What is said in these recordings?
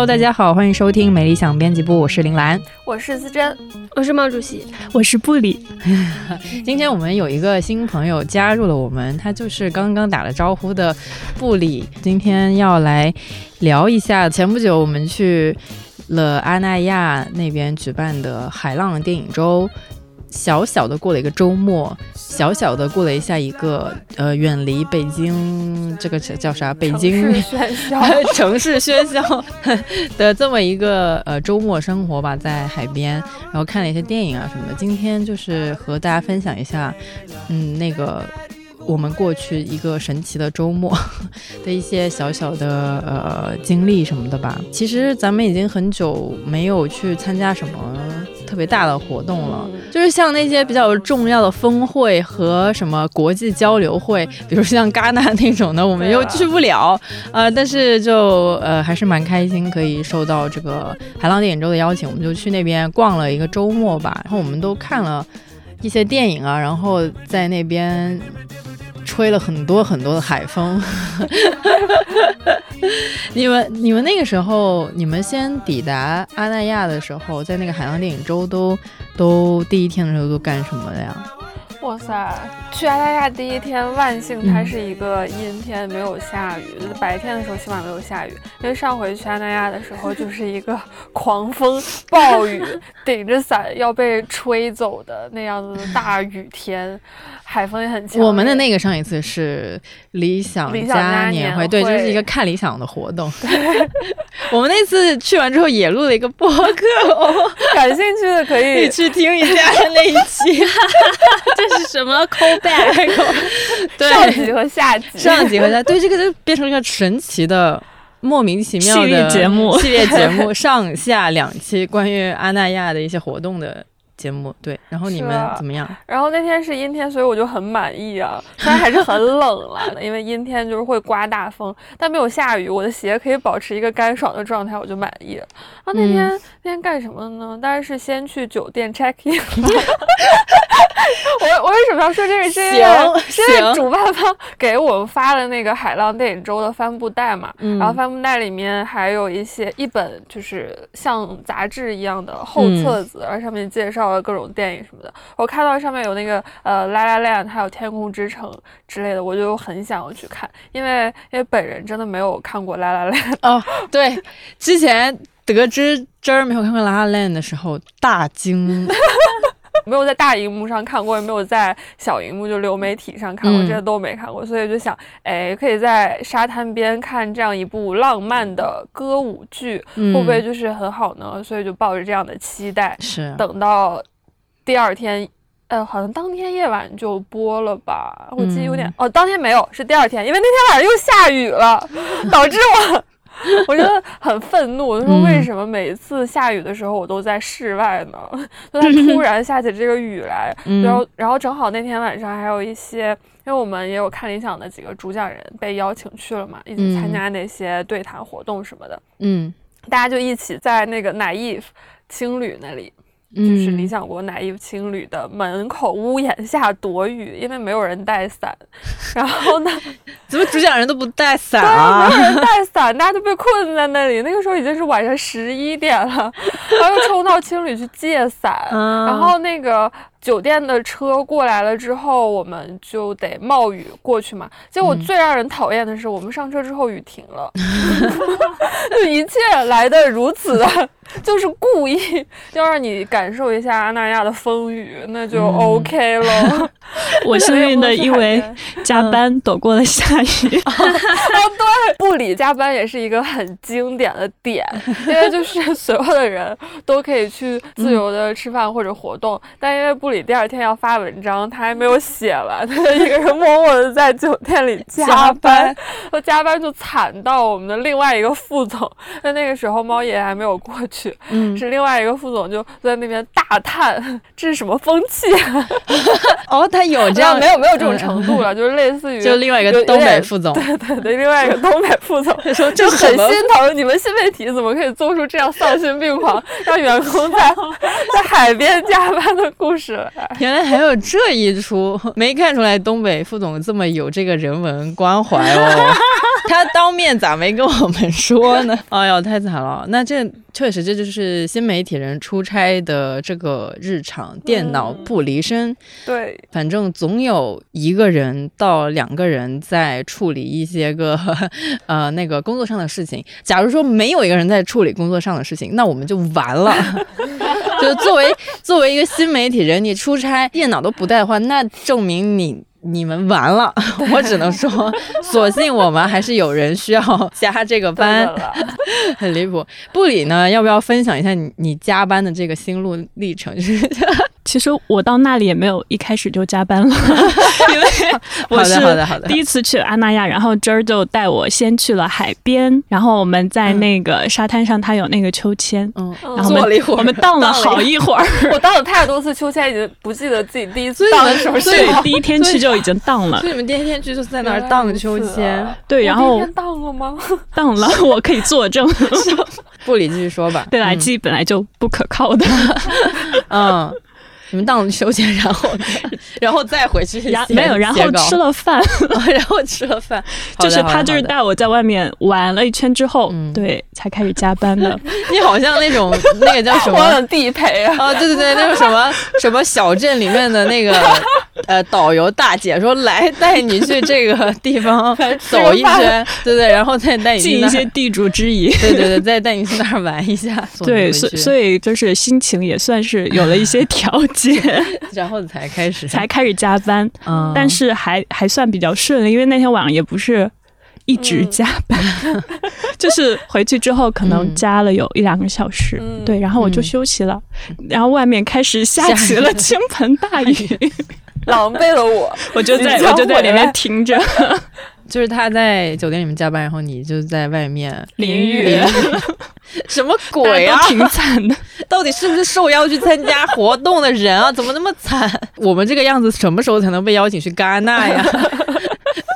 Hello，大家好，欢迎收听美理想编辑部，我是林兰，我是思珍，我是毛主席，我是布里。今天我们有一个新朋友加入了我们，他就是刚刚打了招呼的布里。今天要来聊一下前不久我们去了阿那亚那边举办的海浪电影周。小小的过了一个周末，小小的过了一下一个呃，远离北京这个叫啥？北京喧嚣，城市喧嚣 的这么一个呃周末生活吧，在海边，然后看了一些电影啊什么的。今天就是和大家分享一下，嗯，那个我们过去一个神奇的周末 的一些小小的呃经历什么的吧。其实咱们已经很久没有去参加什么。特别大的活动了，就是像那些比较重要的峰会和什么国际交流会，比如像戛纳那种的，我们又去不了。呃，但是就呃还是蛮开心，可以受到这个海浪电影周的邀请，我们就去那边逛了一个周末吧。然后我们都看了一些电影啊，然后在那边。吹了很多很多的海风，你们你们那个时候，你们先抵达阿那亚的时候，在那个海洋电影周都都第一天的时候都干什么了呀？哇塞！去阿那亚第一天，万幸它是一个阴天，没有下雨。白天的时候起码没有下雨，因为上回去阿那亚的时候 就是一个狂风暴雨，顶着伞要被吹走的那样子的大雨天。海风也很强。我们的那个上一次是理想家年会，对，就是一个看理想的活动。我们那次去完之后也录了一个播客，哦，感兴趣的可以去听一下那一期。这是什么 callback？上集和下集，上集和下对这个就变成了一个神奇的、莫名其妙的节目，系列节目 上下两期关于阿那亚的一些活动的。节目对，然后你们怎么样？然后那天是阴天，所以我就很满意啊。虽然还是很冷了，因为阴天就是会刮大风，但没有下雨，我的鞋可以保持一个干爽的状态，我就满意了。啊，那天那天干什么呢？当然是先去酒店 check in。我我为什么要说这个？是因为是因为主办方给我们发了那个海浪电影周的帆布袋嘛，然后帆布袋里面还有一些一本就是像杂志一样的厚册子，然后上面介绍了各种电影什么的。我看到上面有那个呃《拉拉链》还有《天空之城》之类的，我就很想要去看，因为因为本人真的没有看过《拉拉链》哦。对，之前得知真儿没有看过《拉拉链》的时候，大惊。没有在大荧幕上看过，也没有在小荧幕就流媒体上看过，这些都没看过，所以就想，哎，可以在沙滩边看这样一部浪漫的歌舞剧，会不会就是很好呢？所以就抱着这样的期待，是等到第二天，呃，好像当天夜晚就播了吧？我记得有点，哦，当天没有，是第二天，因为那天晚上又下雨了，导致我。我觉得很愤怒，我说为什么每次下雨的时候我都在室外呢？就它突然下起这个雨来，然后然后正好那天晚上还有一些，因为我们也有看理想的几个主讲人被邀请去了嘛，一起参加那些对谈活动什么的，嗯，大家就一起在那个奶 e 青旅那里。就是理想国奶衣青旅的门口屋檐下躲雨，因为没有人带伞。然后呢，怎么主讲人都不带伞啊？没有人 带伞，大家都被困在那里。那个时候已经是晚上十一点了，然后又冲到青旅去借伞。然后那个。酒店的车过来了之后，我们就得冒雨过去嘛。结果最让人讨厌的是，我们上车之后雨停了，就一切来的如此的，就是故意要让你感受一下阿那亚的风雨，那就 OK 了。我幸运的因为加班躲过了下雨。啊，对，布里加班也是一个很经典的点，因为就是所有的人都可以去自由的吃饭或者活动，但因为布。里第二天要发文章，他还没有写完，他就一个人默默的在酒店里加班，说加班就惨到我们的另外一个副总，那那个时候猫爷还没有过去，去，嗯，是另外一个副总就在那边大叹：“这是什么风气？” 哦，他有这样没有没有这种程度了，就是类似于 就另外一个东北副总，对对对，另外一个东北副总 说就很心疼你们新媒体怎么可以做出这样丧心病狂，让员工在在海边加班的故事来。原来还有这一出，没看出来东北副总这么有这个人文关怀哦。他当面咋没跟我们说呢？哎呦，太惨了！那这确实这就是新媒体人出差的这个日常，电脑不离身。对，反正总有一个人到两个人在处理一些个 呃那个工作上的事情。假如说没有一个人在处理工作上的事情，那我们就完了。就作为作为一个新媒体人，你出差电脑都不带的话，那证明你。你们完了，我只能说，所幸我们还是有人需要加这个班，很离谱。布里呢，要不要分享一下你你加班的这个心路历程？其实我到那里也没有一开始就加班了，因为我是第一次去阿那亚，然后今儿就带我先去了海边，然后我们在那个沙滩上，它有那个秋千，嗯，然后我们我们荡了好一会儿，我荡了太多次秋千，已经不记得自己第一次荡的什么。对，第一天去就已经荡了。所以你们第一天去就是在那儿荡秋千？对，然后荡了吗？荡了，我可以作证。不理继续说吧。对，来记忆本来就不可靠的。嗯。你们荡秋千，然后，然后再回去，没有，然后吃了饭，然后吃了饭，就是他就是带我在外面玩了一圈之后，对，才开始加班的。你好像那种那个叫什么？地陪啊？啊，对对对，那种什么什么小镇里面的那个呃导游大姐说来带你去这个地方走一圈，对对，然后再带你尽一些地主之谊，对对对，再带你去那儿玩一下。对，所所以就是心情也算是有了一些调节。然后才开始。才开始加班，但是还还算比较顺利，因为那天晚上也不是一直加班，就是回去之后可能加了有一两个小时，对，然后我就休息了，然后外面开始下起了倾盆大雨，狼狈了我，我就在我就在里面听着。就是他在酒店里面加班，然后你就在外面淋雨，什么鬼啊？挺惨的，到底是不是受邀去参加活动的人啊？怎么那么惨？我们这个样子什么时候才能被邀请去戛纳呀？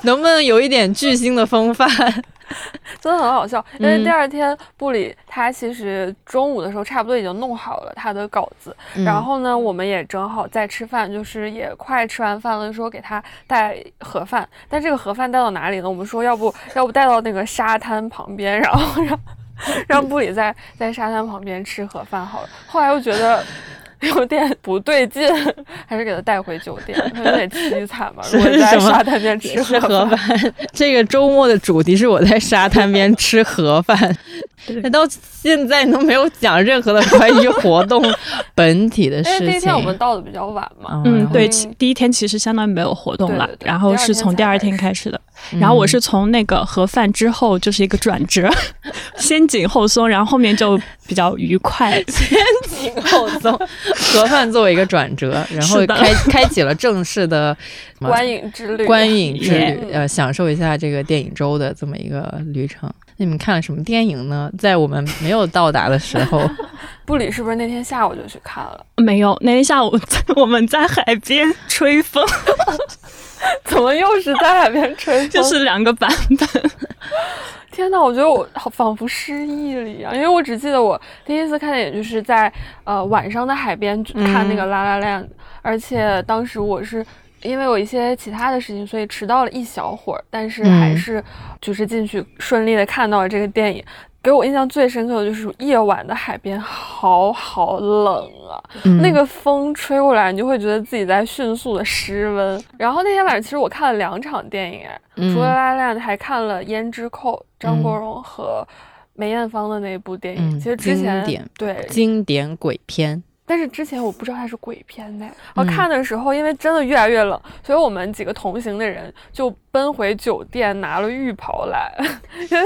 能不能有一点巨星的风范？真的很好笑，因为第二天布里他其实中午的时候差不多已经弄好了他的稿子，然后呢，我们也正好在吃饭，就是也快吃完饭了，说给他带盒饭，但这个盒饭带到哪里呢？我们说要不 要不带到那个沙滩旁边，然后让 让布里在在沙滩旁边吃盒饭好了。后来又觉得。有点不对劲，还是给他带回酒店，他 有点凄惨吧。如果在沙滩边吃盒饭，这个周末的主题是我在沙滩边吃盒饭。那到现在都没有讲任何的关于 活动本体的事情。第一天我们到的比较晚嘛，嗯，对，第一天其实相当于没有活动了，然后是从第二天开始的。然后我是从那个盒饭之后就是一个转折，先紧后松，然后后面就比较愉快。先紧后松，盒饭作为一个转折，然后开开启了正式的观影之旅，观影之旅，呃，享受一下这个电影周的这么一个旅程。那你们看了什么电影呢？在我们没有到达的时候，布里是不是那天下午就去看了？没有，那天下午在 我们在海边吹风。怎么又是在海边吹风？就是两个版本。天呐，我觉得我好仿佛失忆了一样，因为我只记得我第一次看电影就是在呃晚上的海边看那个《拉拉链》，而且当时我是。因为有一些其他的事情，所以迟到了一小会儿，但是还是就是进去顺利的看到了这个电影。给我印象最深刻的就是夜晚的海边，好好冷啊！那个风吹过来，你就会觉得自己在迅速的失温。然后那天晚上，其实我看了两场电影，除了《拉链》，还看了《胭脂扣》，张国荣和梅艳芳的那部电影。其实之前对经典鬼片。但是之前我不知道它是鬼片呢。我看的时候，因为真的越来越冷，所以我们几个同行的人就奔回酒店拿了浴袍来，因为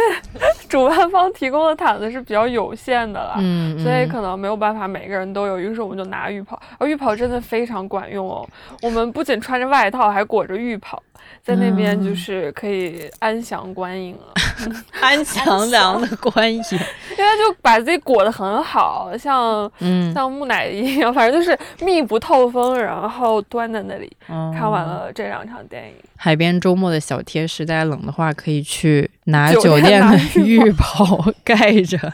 主办方提供的毯子是比较有限的了，所以可能没有办法每个人都有。于是我们就拿浴袍，而浴袍真的非常管用哦。我们不仅穿着外套，还裹着浴袍，在那边就是可以安详观影了。安详良的观影，因为就把自己裹得很好，像嗯像木乃伊一样，反正就是密不透风，然后端在那里。看完了这两场电影，海边周末的小贴士，大家冷的话可以去拿酒店的浴袍盖着。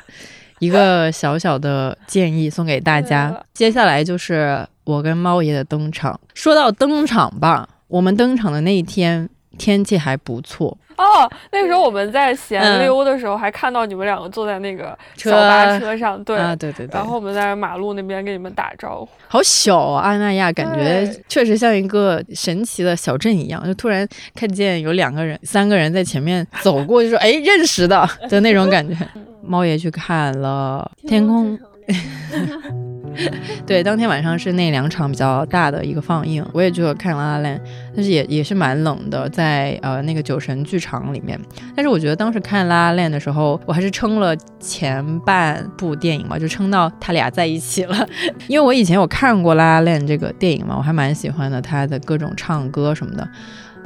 一个小小的建议送给大家。接下来就是我跟猫爷的登场。说到登场吧，我们登场的那一天天气还不错 哦。那个时候我们在闲溜的时候，还看到你们两个坐在那个小巴车上，对对对。然后我们在马路那边跟你们打招呼。好小啊，阿那亚，感觉确实像一个神奇的小镇一样。就突然看见有两个人、三个人在前面走过，就说：“哎，认识的”的那种感觉。猫爷去看了天空，对，当天晚上是那两场比较大的一个放映，我也去看了拉拉但是也也是蛮冷的，在呃那个酒神剧场里面。但是我觉得当时看拉拉的时候，我还是撑了前半部电影嘛，就撑到他俩在一起了。因为我以前有看过拉拉这个电影嘛，我还蛮喜欢的，他的各种唱歌什么的。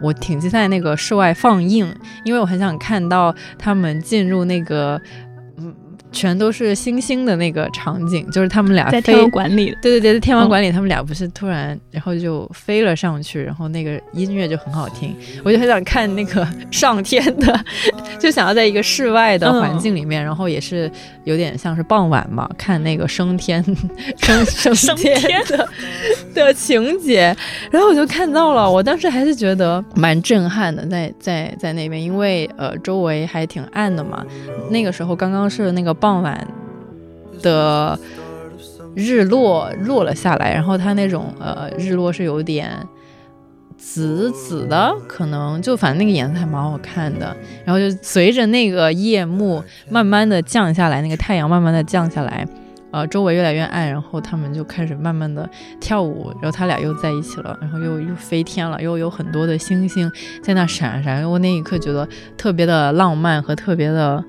我挺期待那个室外放映，因为我很想看到他们进入那个。全都是星星的那个场景，就是他们俩在天文馆里。对对对，在天文馆里，他们俩不是突然，然后就飞了上去，然后那个音乐就很好听，我就很想看那个上天的，就想要在一个室外的环境里面，然后也是有点像是傍晚嘛，看那个升天 升升天的的情节，然后我就看到了，我当时还是觉得蛮震撼的，在在在那边，因为呃周围还挺暗的嘛，那个时候刚刚是那个。傍晚的日落落了下来，然后它那种呃日落是有点紫紫的，可能就反正那个颜色还蛮好看的。然后就随着那个夜幕慢慢的降下来，那个太阳慢慢的降下来，呃，周围越来越暗，然后他们就开始慢慢的跳舞，然后他俩又在一起了，然后又又飞天了，又有很多的星星在那闪闪，我那一刻觉得特别的浪漫和特别的。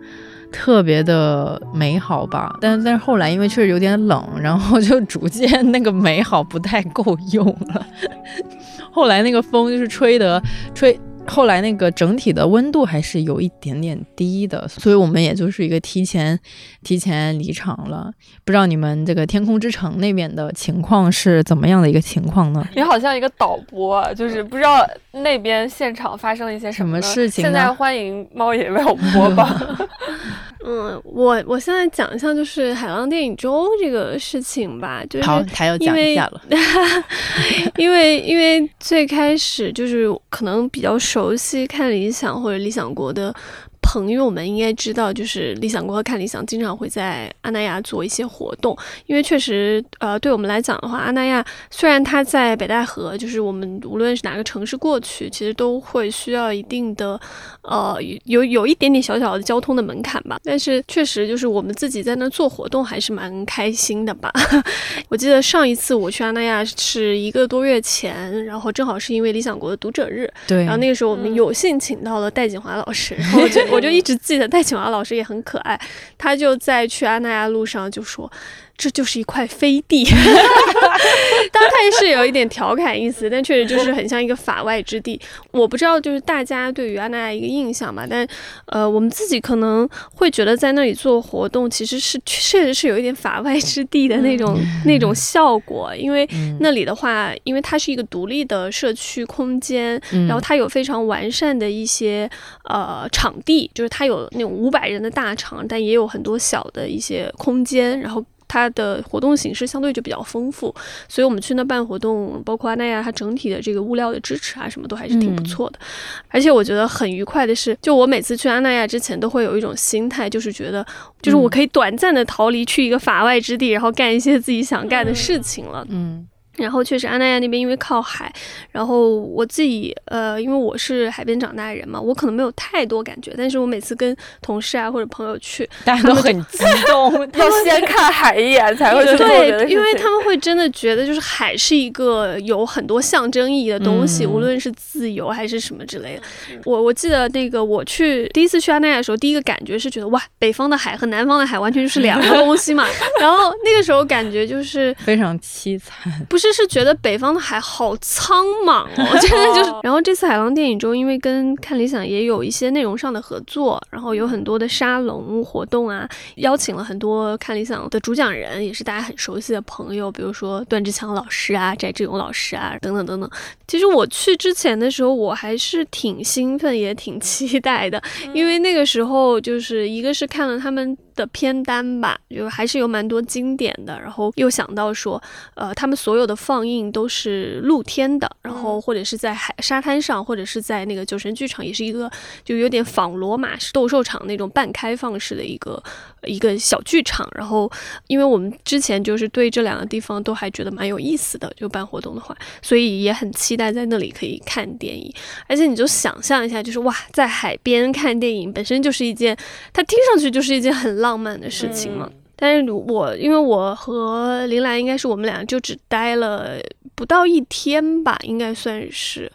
特别的美好吧，但但是后来因为确实有点冷，然后就 逐渐那个美好不太够用了。后来那个风就是吹得吹。后来那个整体的温度还是有一点点低的，所以我们也就是一个提前提前离场了。不知道你们这个天空之城那边的情况是怎么样的一个情况呢？你好像一个导播，就是不知道那边现场发生了一些什么事情。现在欢迎猫爷为我播报。嗯，我我现在讲一下就是海浪电影周这个事情吧，就是好，还要讲一下了 因为因为最开始就是可能比较熟悉看理想或者理想国的。朋友们应该知道，就是理想国和看理想经常会在阿那亚做一些活动，因为确实，呃，对我们来讲的话，阿那亚虽然它在北戴河，就是我们无论是哪个城市过去，其实都会需要一定的，呃，有有一点点小小的交通的门槛吧。但是确实，就是我们自己在那做活动还是蛮开心的吧。我记得上一次我去阿那亚是一个多月前，然后正好是因为理想国的读者日，对，然后那个时候我们有幸请到了戴锦华老师，然后我就。我就一直记得戴锦华老师也很可爱，他就在去阿那亚路上就说。这就是一块飞地，当然它也是有一点调侃意思，但确实就是很像一个法外之地。我不知道就是大家对于阿那亚一个印象嘛，但呃，我们自己可能会觉得在那里做活动其实是确实是有一点法外之地的那种那种效果，因为那里的话，因为它是一个独立的社区空间，然后它有非常完善的一些呃场地，就是它有那种五百人的大场，但也有很多小的一些空间，然后。它的活动形式相对就比较丰富，所以我们去那办活动，包括阿那亚，它整体的这个物料的支持啊，什么都还是挺不错的。而且我觉得很愉快的是，就我每次去阿那亚之前，都会有一种心态，就是觉得，就是我可以短暂的逃离去一个法外之地，然后干一些自己想干的事情了。嗯。然后确实，安那亚那边因为靠海，然后我自己呃，因为我是海边长大的人嘛，我可能没有太多感觉。但是我每次跟同事啊或者朋友去，大家都很激动，要先看海一眼才会对，因为他们会真的觉得就是海是一个有很多象征意义的东西，无论是自由还是什么之类的。我我记得那个我去第一次去安那亚的时候，第一个感觉是觉得哇，北方的海和南方的海完全就是两个东西嘛。然后那个时候感觉就是非常凄惨，不是。时是觉得北方的海好苍茫哦，真的就是。然后这次海浪电影周，因为跟看理想也有一些内容上的合作，然后有很多的沙龙活动啊，邀请了很多看理想的主讲人，也是大家很熟悉的朋友，比如说段志强老师啊、翟志勇老师啊等等等等。其实我去之前的时候，我还是挺兴奋，也挺期待的，因为那个时候就是一个是看了他们。的片单吧，就还是有蛮多经典的。然后又想到说，呃，他们所有的放映都是露天的，然后或者是在海沙滩上，或者是在那个酒神剧场，也是一个就有点仿罗马式斗兽场那种半开放式的一个一个小剧场。然后，因为我们之前就是对这两个地方都还觉得蛮有意思的，就办活动的话，所以也很期待在那里可以看电影。而且你就想象一下，就是哇，在海边看电影本身就是一件，它听上去就是一件很浪。漫的事情嘛，但是我因为我和林兰应该是我们俩就只待了不到一天吧，应该算是，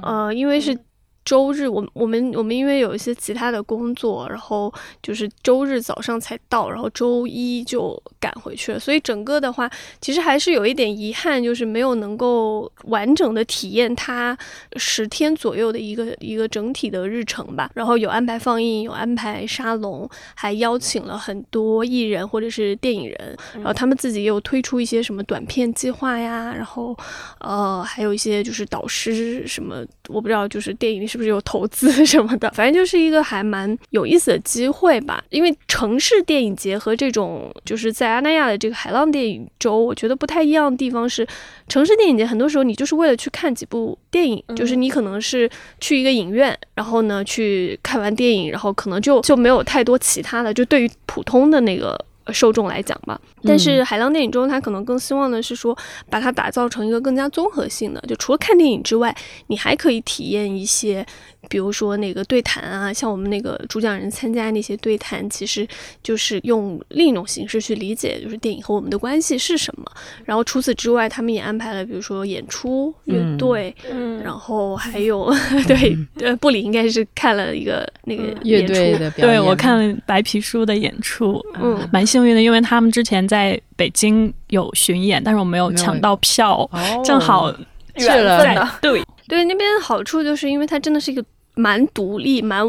呃，因为是。周日，我我们我们因为有一些其他的工作，然后就是周日早上才到，然后周一就赶回去了，所以整个的话，其实还是有一点遗憾，就是没有能够完整的体验它十天左右的一个一个整体的日程吧。然后有安排放映，有安排沙龙，还邀请了很多艺人或者是电影人，然后他们自己也有推出一些什么短片计划呀，然后呃还有一些就是导师什么，我不知道就是电影。是不是有投资 什么的？反正就是一个还蛮有意思的机会吧。因为城市电影节和这种就是在阿那亚的这个海浪电影周，我觉得不太一样的地方是，城市电影节很多时候你就是为了去看几部电影，就是你可能是去一个影院，然后呢去看完电影，然后可能就就没有太多其他的。就对于普通的那个。受众来讲吧，但是海浪电影中，他可能更希望的是说，把它打造成一个更加综合性的，就除了看电影之外，你还可以体验一些。比如说那个对谈啊，像我们那个主讲人参加那些对谈，其实就是用另一种形式去理解，就是电影和我们的关系是什么。然后除此之外，他们也安排了，比如说演出、乐队，嗯，然后还有对，呃，布里应该是看了一个那个乐队的表演，对我看了白皮书的演出，嗯，蛮幸运的，因为他们之前在北京有巡演，但是我没有抢到票，正好去了，对对，那边好处就是因为它真的是一个。蛮独立，蛮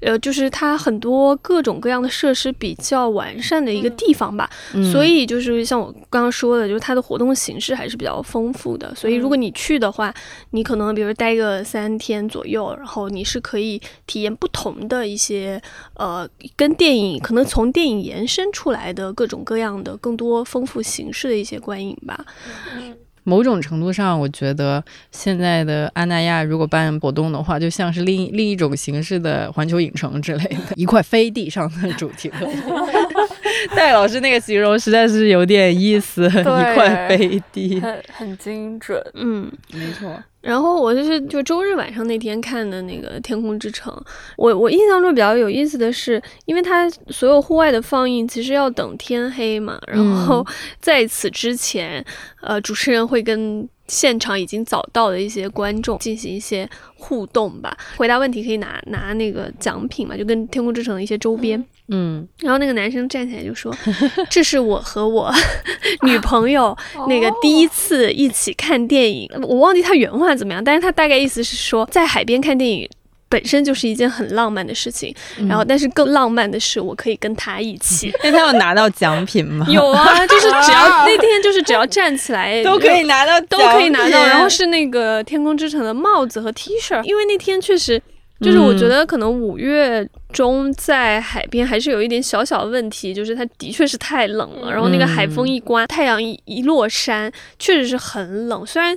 呃，就是它很多各种各样的设施比较完善的一个地方吧。所以就是像我刚刚说的，就是它的活动形式还是比较丰富的。所以如果你去的话，你可能比如待个三天左右，然后你是可以体验不同的一些呃，跟电影可能从电影延伸出来的各种各样的更多丰富形式的一些观影吧。某种程度上，我觉得现在的阿那亚如果办活动的话，就像是另另一种形式的环球影城之类的，一块飞地上的主题乐园。戴老师那个形容实在是有点意思，一块飞地，很很精准。嗯，没错。然后我就是就周日晚上那天看的那个《天空之城》，我我印象中比较有意思的是，因为它所有户外的放映其实要等天黑嘛，然后在此之前，呃，主持人会跟。现场已经早到的一些观众进行一些互动吧，回答问题可以拿拿那个奖品嘛，就跟天空之城的一些周边。嗯，然后那个男生站起来就说：“这是我和我 女朋友那个第一次一起看电影。”我忘记他原话怎么样，但是他大概意思是说在海边看电影。本身就是一件很浪漫的事情，然后但是更浪漫的是，我可以跟他一起。那他有拿到奖品吗？有啊，就是 只要那天就是只要站起来都可以拿到，都可以拿到。然后是那个天空之城的帽子和 T 恤，因为那天确实就是我觉得可能五月中在海边还是有一点小小的问题，就是它的确是太冷了。然后那个海风一刮，太阳一一落山，确实是很冷。虽然。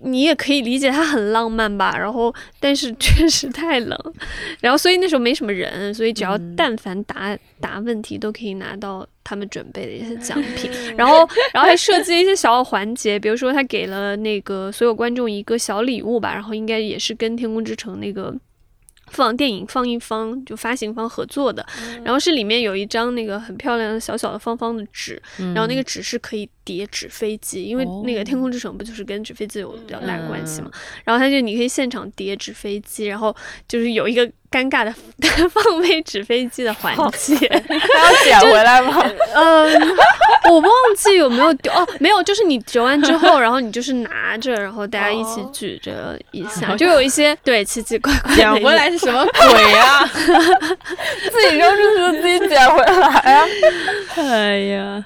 你也可以理解它很浪漫吧，然后但是 确实太冷，然后所以那时候没什么人，所以只要但凡答答问题都可以拿到他们准备的一些奖品，然后然后还设计了一些小环节，比如说他给了那个所有观众一个小礼物吧，然后应该也是跟天空之城那个。放电影放映方就发行方合作的，然后是里面有一张那个很漂亮的小小的方方的纸，然后那个纸是可以叠纸飞机，因为那个《天空之城》不就是跟纸飞机有比较大的关系嘛？然后他就你可以现场叠纸飞机，然后就是有一个。尴尬的 放飞纸飞机的环节，还要捡回来吗？嗯，我忘记有没有丢哦，没有，就是你折完之后，然后你就是拿着，然后大家一起举着一 下，就有一些对奇奇怪怪。捡回来是什么鬼啊？自己扔出去自己捡回来啊？哎呀，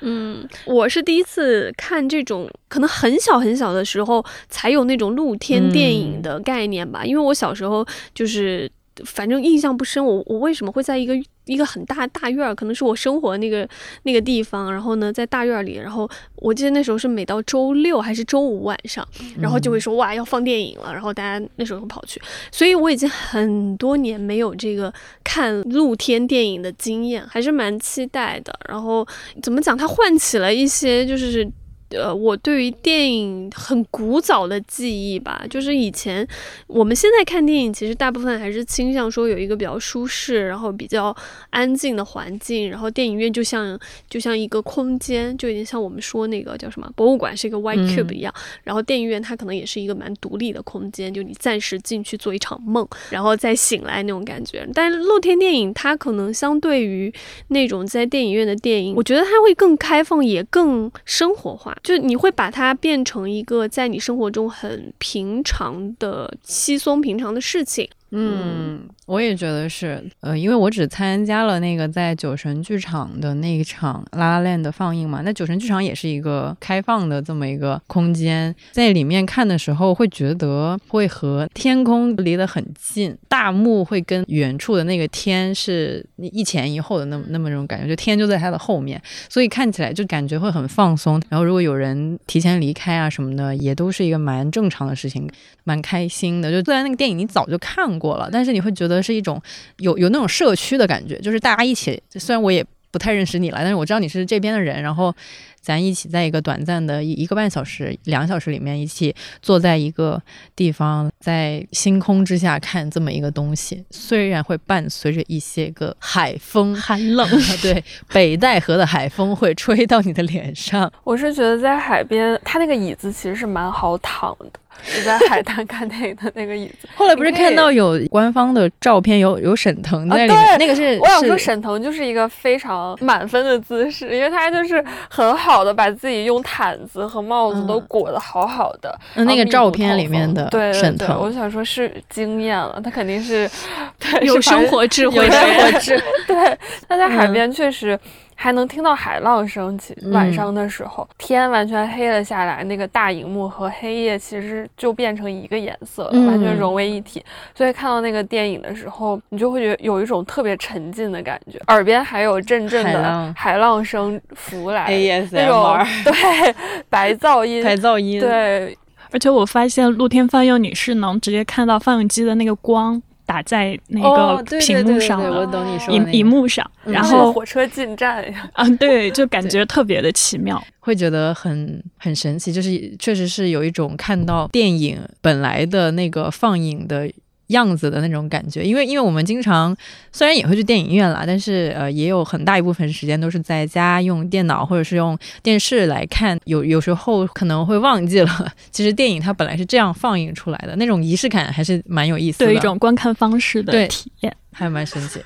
嗯，我是第一次看这种，可能很小很小的时候才有那种露天电影的概念吧，因为我小时候就是。反正印象不深，我我为什么会在一个一个很大大院儿，可能是我生活那个那个地方，然后呢，在大院里，然后我记得那时候是每到周六还是周五晚上，然后就会说哇要放电影了，然后大家那时候会跑去，所以我已经很多年没有这个看露天电影的经验，还是蛮期待的。然后怎么讲，它唤起了一些就是。呃，我对于电影很古早的记忆吧，就是以前我们现在看电影，其实大部分还是倾向说有一个比较舒适，然后比较安静的环境，然后电影院就像就像一个空间，就有点像我们说那个叫什么博物馆是一个 white cube 一样，然后电影院它可能也是一个蛮独立的空间，就你暂时进去做一场梦，然后再醒来那种感觉。但是露天电影它可能相对于那种在电影院的电影，我觉得它会更开放，也更生活化。就你会把它变成一个在你生活中很平常的、稀松平常的事情。嗯，我也觉得是，呃，因为我只参加了那个在酒神剧场的那一场《拉拉链》的放映嘛。那酒神剧场也是一个开放的这么一个空间，在里面看的时候，会觉得会和天空离得很近，大幕会跟远处的那个天是一前一后的那么那么种感觉，就天就在它的后面，所以看起来就感觉会很放松。然后如果有人提前离开啊什么的，也都是一个蛮正常的事情，蛮开心的。就虽然那个电影你早就看过。过了，但是你会觉得是一种有有那种社区的感觉，就是大家一起。虽然我也不太认识你了，但是我知道你是这边的人，然后咱一起在一个短暂的一一个半小时、两小时里面，一起坐在一个地方，在星空之下看这么一个东西。虽然会伴随着一些个海风，寒冷，对，北戴河的海风会吹到你的脸上。我是觉得在海边，它那个椅子其实是蛮好躺的。你在海滩看电影的那个椅子，后来不是看到有官方的照片，有有沈腾在里面，那个是我想说沈腾就是一个非常满分的姿势，因为他就是很好的把自己用毯子和帽子都裹得好好的。那个照片里面的沈腾，我想说是惊艳了，他肯定是 有生活智慧，有生活智慧。对，他在海边确实。还能听到海浪声起，晚上的时候天完全黑了下来，那个大荧幕和黑夜其实就变成一个颜色了，完全融为一体。所以看到那个电影的时候，你就会觉得有一种特别沉浸的感觉，耳边还有阵阵的海浪声拂来，那种对 白噪音，白噪音，对。而且我发现露天放映你是能直接看到放映机的那个光。打在那个屏幕上。了，荧荧幕上，然后火车进站呀，啊，对，就感觉特别的奇妙，会觉得很很神奇，就是确实是有一种看到电影本来的那个放映的。样子的那种感觉，因为因为我们经常虽然也会去电影院啦，但是呃也有很大一部分时间都是在家用电脑或者是用电视来看，有有时候可能会忘记了，其实电影它本来是这样放映出来的，那种仪式感还是蛮有意思的，对一种观看方式的体验，还蛮神奇。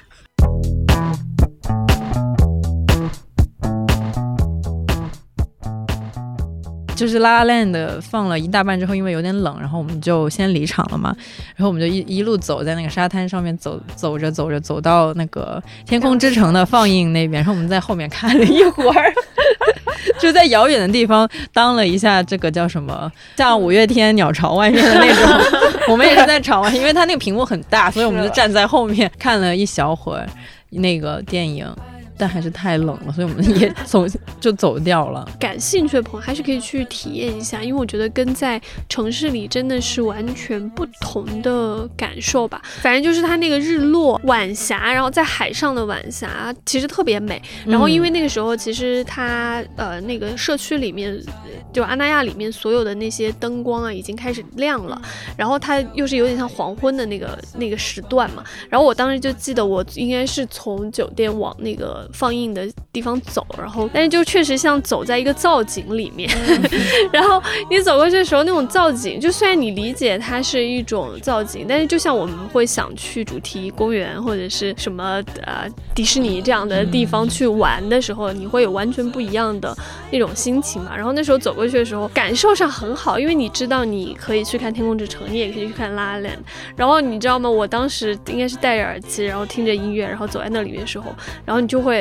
就是《拉拉 land》放了一大半之后，因为有点冷，然后我们就先离场了嘛。然后我们就一一路走在那个沙滩上面走，走着走着走到那个《天空之城》的放映那边，然后我们在后面看了一会儿，就在遥远的地方当了一下这个叫什么，像五月天鸟巢外面的那种。我们也是在场外，因为它那个屏幕很大，所以我们就站在后面看了一小会儿那个电影。但还是太冷了，所以我们 也走就走掉了。感兴趣的朋友还是可以去体验一下，因为我觉得跟在城市里真的是完全不同的感受吧。反正就是它那个日落晚霞，然后在海上的晚霞其实特别美。然后因为那个时候其实它呃那个社区里面，就阿那亚里面所有的那些灯光啊已经开始亮了，然后它又是有点像黄昏的那个那个时段嘛。然后我当时就记得我应该是从酒店往那个。放映的地方走，然后但是就确实像走在一个造景里面，然后你走过去的时候，那种造景，就虽然你理解它是一种造景，但是就像我们会想去主题公园或者是什么呃迪士尼这样的地方去玩的时候，你会有完全不一样的那种心情嘛。然后那时候走过去的时候，感受上很好，因为你知道你可以去看天空之城，你也可以去看拉拉。然后你知道吗？我当时应该是戴着耳机，然后听着音乐，然后走在那里面的时候，然后你就会。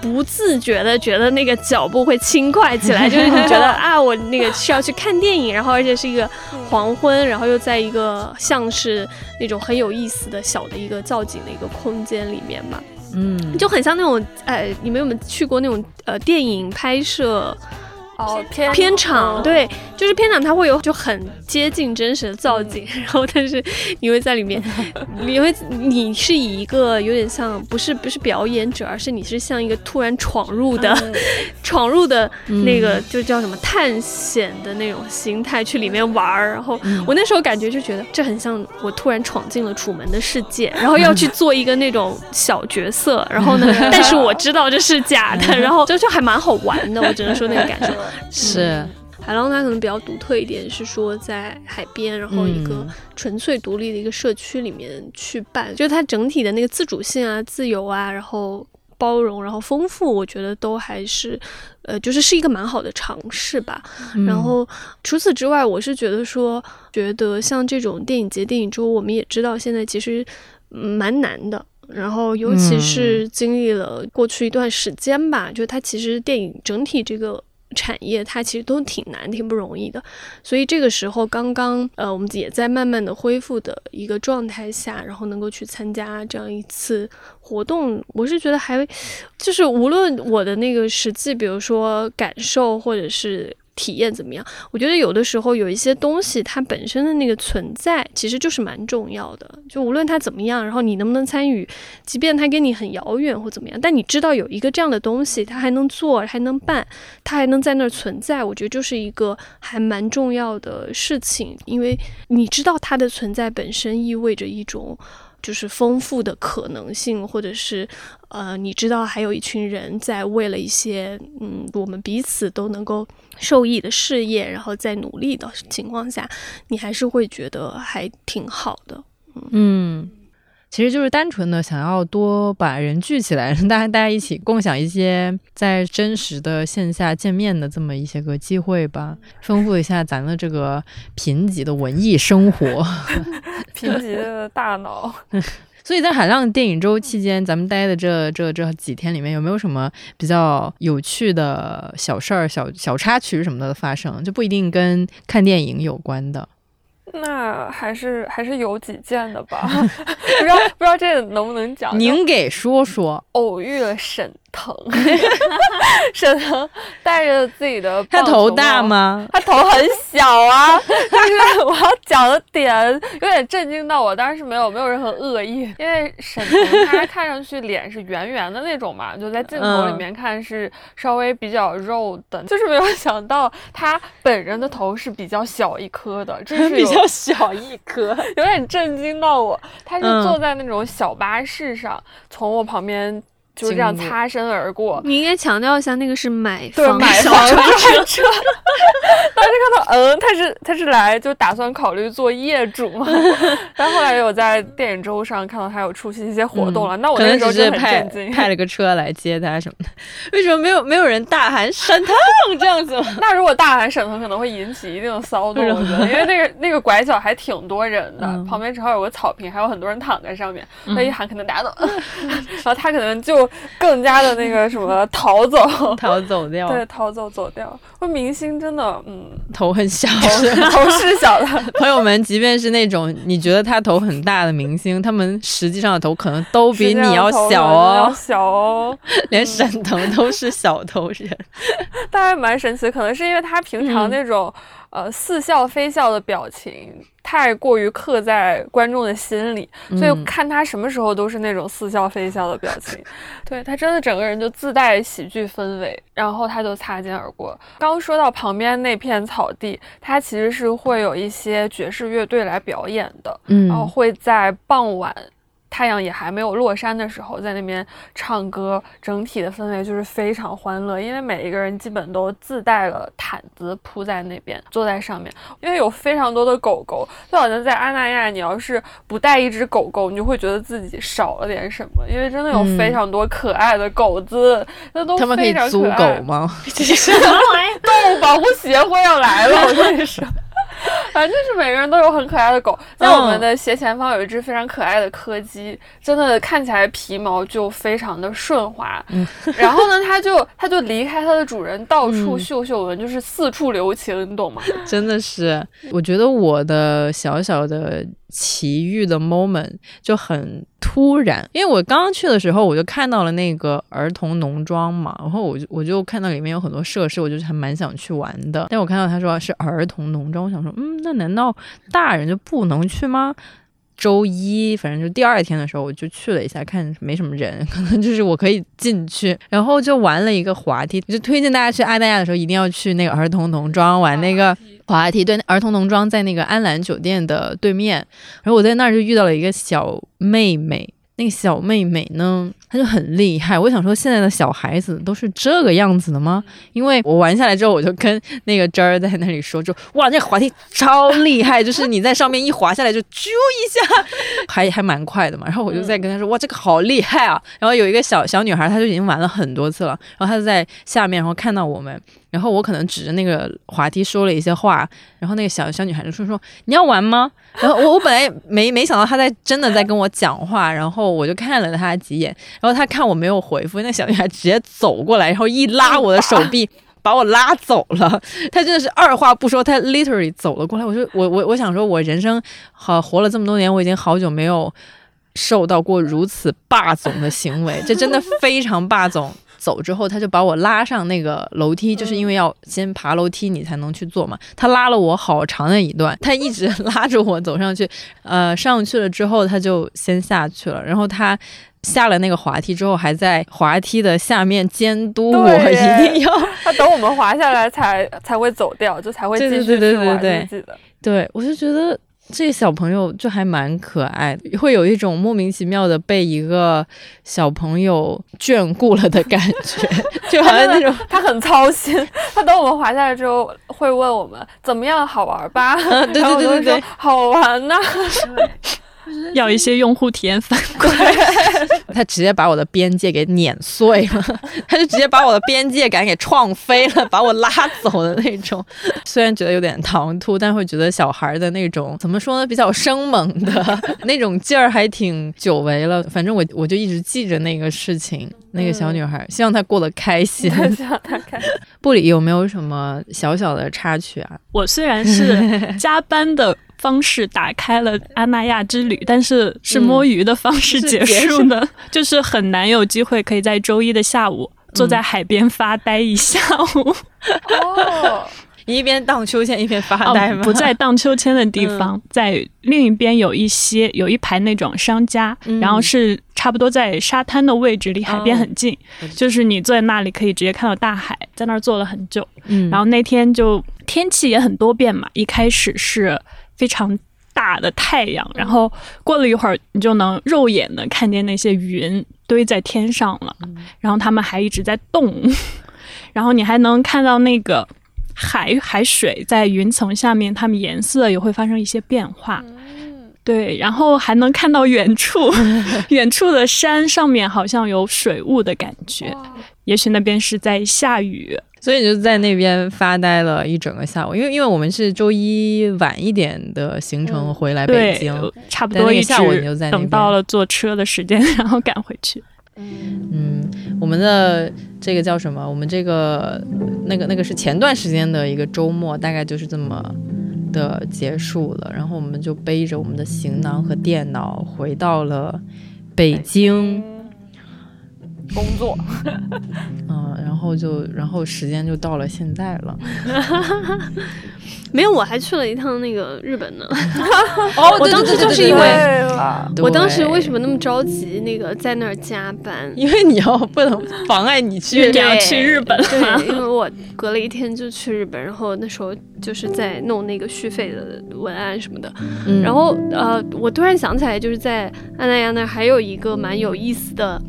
不自觉的觉得那个脚步会轻快起来，就是你觉得 啊，我那个是要去看电影，然后而且是一个黄昏，然后又在一个像是那种很有意思的小的一个造景的一个空间里面嘛，嗯，就很像那种，呃，你们有没有去过那种呃电影拍摄？哦，片片场对，就是片场，它会有就很接近真实的造景，然后但是你会在里面，你会你是以一个有点像不是不是表演者，而是你是像一个突然闯入的 闯入的那个就叫什么探险的那种心态去里面玩儿，然后我那时候感觉就觉得这很像我突然闯进了楚门的世界，然后要去做一个那种小角色，然后呢，但是我知道这是假的，然后就就还蛮好玩的，我只能说那个感受。是海浪，它可能比较独特一点，是说在海边，然后一个纯粹独立的一个社区里面去办，就是它整体的那个自主性啊、自由啊，然后包容，然后丰富，我觉得都还是，呃，就是是一个蛮好的尝试吧。然后除此之外，我是觉得说，觉得像这种电影节、电影周，我们也知道现在其实蛮难的。然后尤其是经历了过去一段时间吧，就它其实电影整体这个。产业它其实都挺难、挺不容易的，所以这个时候刚刚呃，我们也在慢慢的恢复的一个状态下，然后能够去参加这样一次活动，我是觉得还就是无论我的那个实际，比如说感受或者是。体验怎么样？我觉得有的时候有一些东西，它本身的那个存在其实就是蛮重要的。就无论它怎么样，然后你能不能参与，即便它跟你很遥远或怎么样，但你知道有一个这样的东西，它还能做，还能办，它还能在那儿存在，我觉得就是一个还蛮重要的事情。因为你知道它的存在本身意味着一种。就是丰富的可能性，或者是，呃，你知道还有一群人在为了一些，嗯，我们彼此都能够受益的事业，然后在努力的情况下，你还是会觉得还挺好的，嗯。其实就是单纯的想要多把人聚起来，让 大家大家一起共享一些在真实的线下见面的这么一些个机会吧，丰富一下咱的这个贫瘠的文艺生活，贫瘠的大脑。所以在海浪电影周期间，咱们待的这这这几天里面，有没有什么比较有趣的小事儿、小小插曲什么的发生？就不一定跟看电影有关的。那还是还是有几件的吧，不知道不知道这个能不能讲？您给说说。偶遇了沈腾，沈腾带着自己的，他头大吗？他头很小啊。但是我要讲的点有点震惊到我，当然是没有没有任何恶意，因为沈腾他 看上去脸是圆圆的那种嘛，就在镜头里面看是稍微比较肉的，就是没有想到他本人的头是比较小一颗的，这是比较小一颗，有点震惊到我。他是坐在那种小巴士上，从我旁边。就是这样擦身而过。你应该强调一下，那个是买房买车。当时看到，嗯，他是他是来就打算考虑做业主嘛。但后来有在电影周上看到他有出席一些活动了，那我那时候就很震惊，派了个车来接他什么的。为什么没有没有人大喊沈腾这样子？那如果大喊沈腾，可能会引起一定的骚动，我觉得，因为那个那个拐角还挺多人的，旁边正好有个草坪，还有很多人躺在上面。他一喊，可能大家都，然后他可能就。更加的那个什么逃走，逃走掉，对，逃走走掉。说明星真的，嗯，头很小，头是小的。朋友们，即便是那种你觉得他头很大的明星，他们实际上的头可能都比你要小哦，小哦。连沈腾都是小头人，大概蛮神奇。可能是因为他平常那种。呃，似笑非笑的表情太过于刻在观众的心里，所以看他什么时候都是那种似笑非笑的表情。对他真的整个人就自带喜剧氛围，然后他就擦肩而过。刚说到旁边那片草地，它其实是会有一些爵士乐队来表演的，然后会在傍晚。太阳也还没有落山的时候，在那边唱歌，整体的氛围就是非常欢乐，因为每一个人基本都自带了毯子铺在那边，坐在上面。因为有非常多的狗狗，就好像在阿那亚，你要是不带一只狗狗，你就会觉得自己少了点什么。因为真的有非常多可爱的狗子，那都他们可以租狗吗？动物保护协会要来了，我跟你说。反正就是每个人都有很可爱的狗，在我们的斜前方有一只非常可爱的柯基，真的看起来皮毛就非常的顺滑。嗯，然后呢，它就它就离开它的主人，到处嗅嗅闻，就是四处留情，你懂吗？真的是，我觉得我的小小的。奇遇的 moment 就很突然，因为我刚刚去的时候，我就看到了那个儿童农庄嘛，然后我就我就看到里面有很多设施，我就还蛮想去玩的。但我看到他说是儿童农庄，我想说，嗯，那难道大人就不能去吗？周一，反正就第二天的时候，我就去了一下，看没什么人，可能就是我可以进去，然后就玩了一个滑梯。就推荐大家去阿那亚的时候，一定要去那个儿童农庄玩那个滑梯。对，儿童农庄在那个安澜酒店的对面，然后我在那儿就遇到了一个小妹妹。那个小妹妹呢，她就很厉害。我想说，现在的小孩子都是这个样子的吗？因为我玩下来之后，我就跟那个真儿在那里说，就哇，那个滑梯超厉害，就是你在上面一滑下来就啾一下，还还蛮快的嘛。然后我就在跟他说，哇，这个好厉害啊。然后有一个小小女孩，她就已经玩了很多次了，然后她就在下面，然后看到我们。然后我可能指着那个滑梯说了一些话，然后那个小小女孩就说说你要玩吗？然后我我本来没没想到她在真的在 跟我讲话，然后我就看了她几眼，然后他看我没有回复，那小女孩直接走过来，然后一拉我的手臂，把我拉走了。他真的是二话不说，他 literally 走了过来。我说我我我想说，我人生好活了这么多年，我已经好久没有受到过如此霸总的行为，这真的非常霸总。走之后，他就把我拉上那个楼梯，就是因为要先爬楼梯，你才能去做嘛。他拉了我好长的一段，他一直拉着我走上去。呃，上去了之后，他就先下去了。然后他下了那个滑梯之后，还在滑梯的下面监督我，一定要他等我们滑下来才 才会走掉，就才会继续去玩。对，我就觉得。这小朋友就还蛮可爱的，会有一种莫名其妙的被一个小朋友眷顾了的感觉，就好像那种他很操心。他等我们滑下来之后，会问我们怎么样，好玩吧？对对对对，好玩呐。要一些用户体验反馈，他直接把我的边界给碾碎了，他就直接把我的边界感给撞飞了，把我拉走的那种。虽然觉得有点唐突，但会觉得小孩的那种怎么说呢，比较生猛的那种劲儿还挺久违了。反正我我就一直记着那个事情，那个小女孩，希望她过得开心。希望她开心。布里有没有什么小小的插曲啊？我虽然是加班的。方式打开了阿那亚之旅，但是是摸鱼的方式结束的，就是很难有机会可以在周一的下午坐在海边发呆一下午。哦，一边荡秋千一边发呆吗？不在荡秋千的地方，在另一边有一些有一排那种商家，然后是差不多在沙滩的位置，离海边很近，就是你坐在那里可以直接看到大海，在那儿坐了很久。嗯，然后那天就天气也很多变嘛，一开始是。非常大的太阳，然后过了一会儿，你就能肉眼的看见那些云堆在天上了，然后它们还一直在动，然后你还能看到那个海海水在云层下面，它们颜色也会发生一些变化。对，然后还能看到远处，远处的山上面好像有水雾的感觉，也许那边是在下雨。所以就在那边发呆了一整个下午，因为因为我们是周一晚一点的行程回来北京，差不多一下午你就在等到了坐车的时间，然后赶回去。嗯，我们的这个叫什么？我们这个那个那个是前段时间的一个周末，大概就是这么的结束了。然后我们就背着我们的行囊和电脑回到了北京。工作。嗯，然后就然后时间就到了现在了。没有，我还去了一趟那个日本呢。哦，我当时就是因为，我当时为什么那么着急那个在那儿加班？因为你要不能妨碍你去，你要去日本。对，因为我隔了一天就去日本，然后那时候就是在弄那个续费的文案什么的。嗯然后呃，我突然想起来，就是在安那亚那儿还有一个蛮有意思的。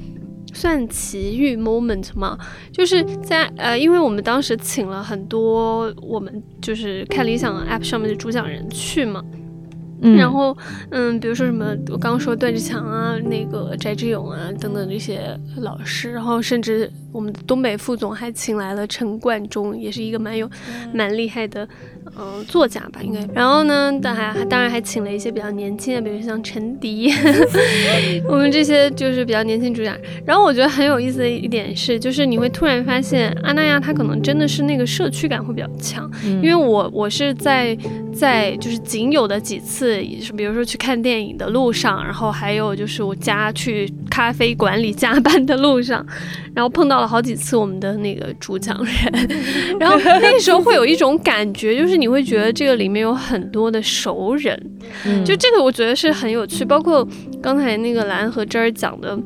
算奇遇 moment 吗？就是在呃，因为我们当时请了很多我们就是看理想 app 上面的主讲人去嘛，然后嗯，比如说什么我刚刚说段志强啊，那个翟志勇啊等等这些老师，然后甚至我们的东北副总还请来了陈冠中，也是一个蛮有蛮厉害的。嗯，作家吧，应该。然后呢，但还当然还请了一些比较年轻的，比如像陈迪，我们这些就是比较年轻主讲。然后我觉得很有意思的一点是，就是你会突然发现，阿那亚他可能真的是那个社区感会比较强。因为我我是在在就是仅有的几次，是比如说去看电影的路上，然后还有就是我家去咖啡馆里加班的路上，然后碰到了好几次我们的那个主讲人，然后那个时候会有一种感觉，就是你。会觉得这个里面有很多的熟人，就这个我觉得是很有趣。包括刚才那个蓝和珍儿讲的。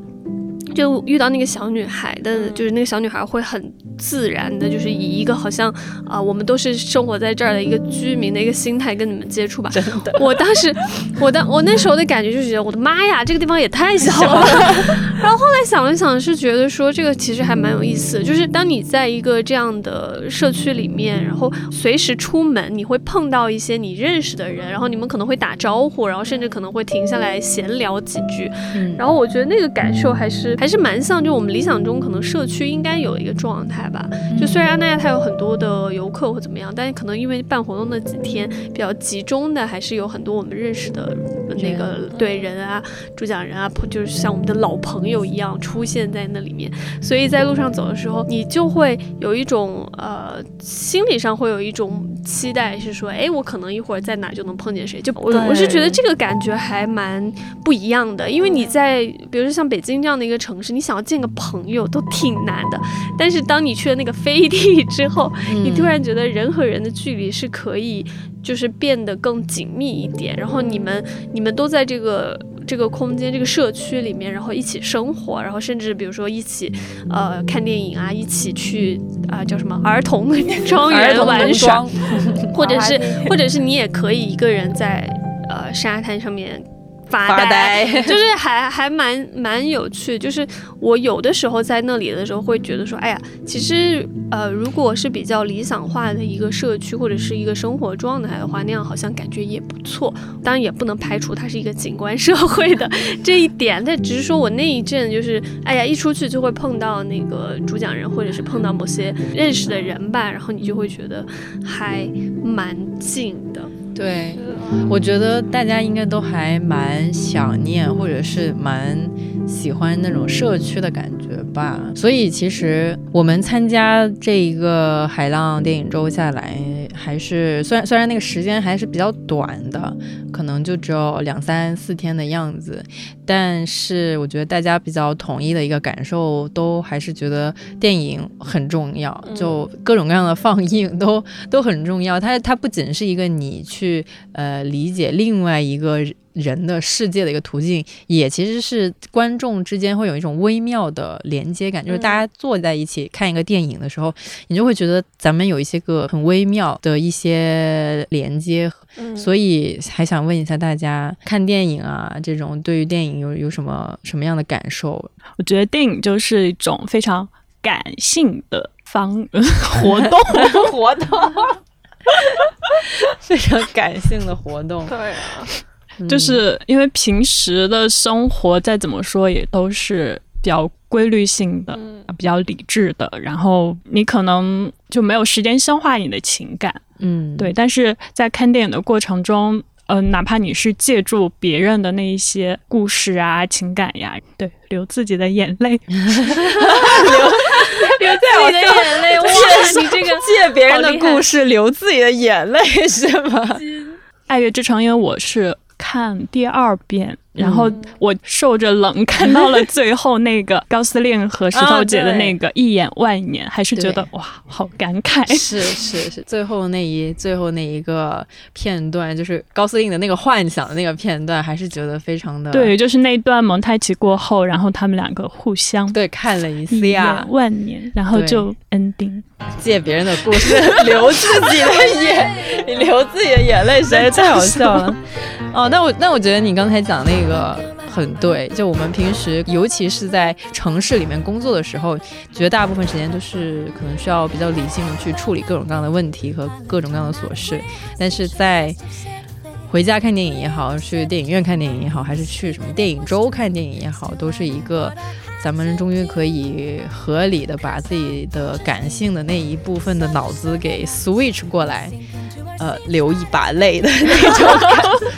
就遇到那个小女孩的，就是那个小女孩会很自然的，就是以一个好像啊，我们都是生活在这儿的一个居民的一个心态跟你们接触吧。真的，我当时，我当我那时候的感觉就是觉得，我的妈呀，这个地方也太小了。然后后来想了想，是觉得说这个其实还蛮有意思，就是当你在一个这样的社区里面，然后随时出门，你会碰到一些你认识的人，然后你们可能会打招呼，然后甚至可能会停下来闲聊几句。然后我觉得那个感受还是。还是蛮像，就我们理想中可能社区应该有一个状态吧。就虽然安那亚它有很多的游客或怎么样，但是可能因为办活动那几天比较集中的，还是有很多我们认识的那个对人啊、主讲人啊，就是像我们的老朋友一样出现在那里面。所以在路上走的时候，你就会有一种呃心理上会有一种期待，是说，哎，我可能一会儿在哪就能碰见谁。就我我是觉得这个感觉还蛮不一样的，因为你在比如说像北京这样的一个。城市，你想要见个朋友都挺难的，但是当你去了那个飞地 之后，你突然觉得人和人的距离是可以，就是变得更紧密一点。然后你们你们都在这个这个空间、这个社区里面，然后一起生活，然后甚至比如说一起呃看电影啊，一起去啊叫什么儿童 庄园玩耍，或者是或者是你也可以一个人在呃沙滩上面。发呆 就是还还蛮蛮有趣，就是我有的时候在那里的时候会觉得说，哎呀，其实呃，如果是比较理想化的一个社区或者是一个生活状态的话，那样好像感觉也不错。当然也不能排除它是一个景观社会的这一点，但只是说我那一阵就是，哎呀，一出去就会碰到那个主讲人或者是碰到某些认识的人吧，然后你就会觉得还蛮近的。对，我觉得大家应该都还蛮想念，或者是蛮喜欢那种社区的感觉吧。所以其实我们参加这一个海浪电影周下来，还是虽然虽然那个时间还是比较短的，可能就只有两三四天的样子，但是我觉得大家比较统一的一个感受，都还是觉得电影很重要，就各种各样的放映都都很重要。它它不仅是一个你去。呃理解另外一个人的世界的一个途径，也其实是观众之间会有一种微妙的连接感，就是大家坐在一起看一个电影的时候，你就会觉得咱们有一些个很微妙的一些连接。所以还想问一下大家，看电影啊这种对于电影有有什么什么样的感受？我觉得电影就是一种非常感性的方活动 活动。非常感性的活动，对啊，就是因为平时的生活再怎么说也都是比较规律性的，比较理智的，然后你可能就没有时间消化你的情感，嗯，对。但是在看电影的过程中，呃，哪怕你是借助别人的那一些故事啊、情感呀，对，流自己的眼泪，流流自己的眼泪，哇，你这个借别人的故事流自己的眼泪是吗？《爱乐之城》因为我是看第二遍，然后我受着冷看到了最后那个 高司令和石头姐的那个一眼万年，还是觉得哇，好感慨。是是是，最后那一最后那一个片段，就是高司令的那个幻想的那个片段，还是觉得非常的对，就是那段蒙太奇过后，然后他们两个互相对看了一眼万年，然后就 ending。借别人的故事流自己的眼，流自己的眼泪，实在太好笑了。哦，那我那我觉得你刚才讲那个个很对，就我们平时尤其是在城市里面工作的时候，绝大部分时间都是可能需要比较理性的去处理各种各样的问题和各种各样的琐事，但是在回家看电影也好，去电影院看电影也好，还是去什么电影周看电影也好，都是一个。咱们终于可以合理的把自己的感性的那一部分的脑子给 switch 过来，呃，流一把泪的那种，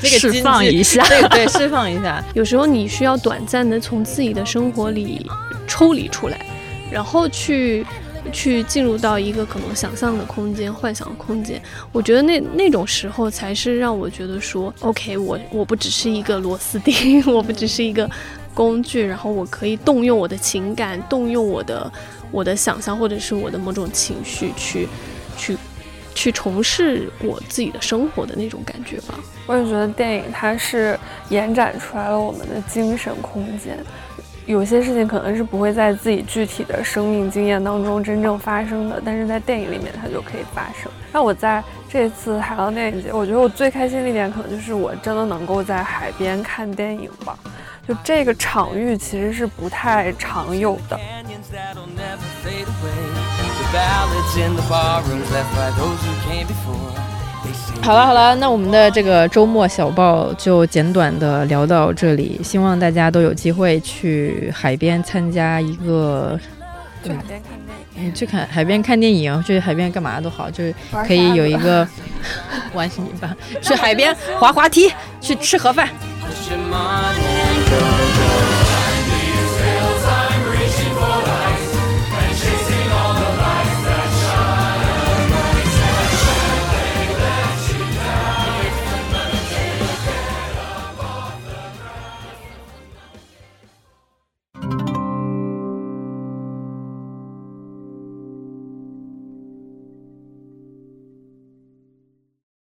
那 个释放一下，对对，释放一下。有时候你需要短暂的从自己的生活里抽离出来，然后去去进入到一个可能想象的空间、幻想的空间。我觉得那那种时候才是让我觉得说，OK，我我不只是一个螺丝钉，我不只是一个。工具，然后我可以动用我的情感，动用我的我的想象，或者是我的某种情绪，去去去从事我自己的生活的那种感觉吧。我也觉得电影它是延展出来了我们的精神空间，有些事情可能是不会在自己具体的生命经验当中真正发生的，但是在电影里面它就可以发生。那我在这次海浪电影节，我觉得我最开心的一点，可能就是我真的能够在海边看电影吧。就这个场域其实是不太常有的。好了好了，那我们的这个周末小报就简短的聊到这里。希望大家都有机会去海边参加一个，去海边看电影，去看海边看电影，去海边干嘛都好，就是可以有一个 玩泥巴，去海边滑滑梯，去吃盒饭。done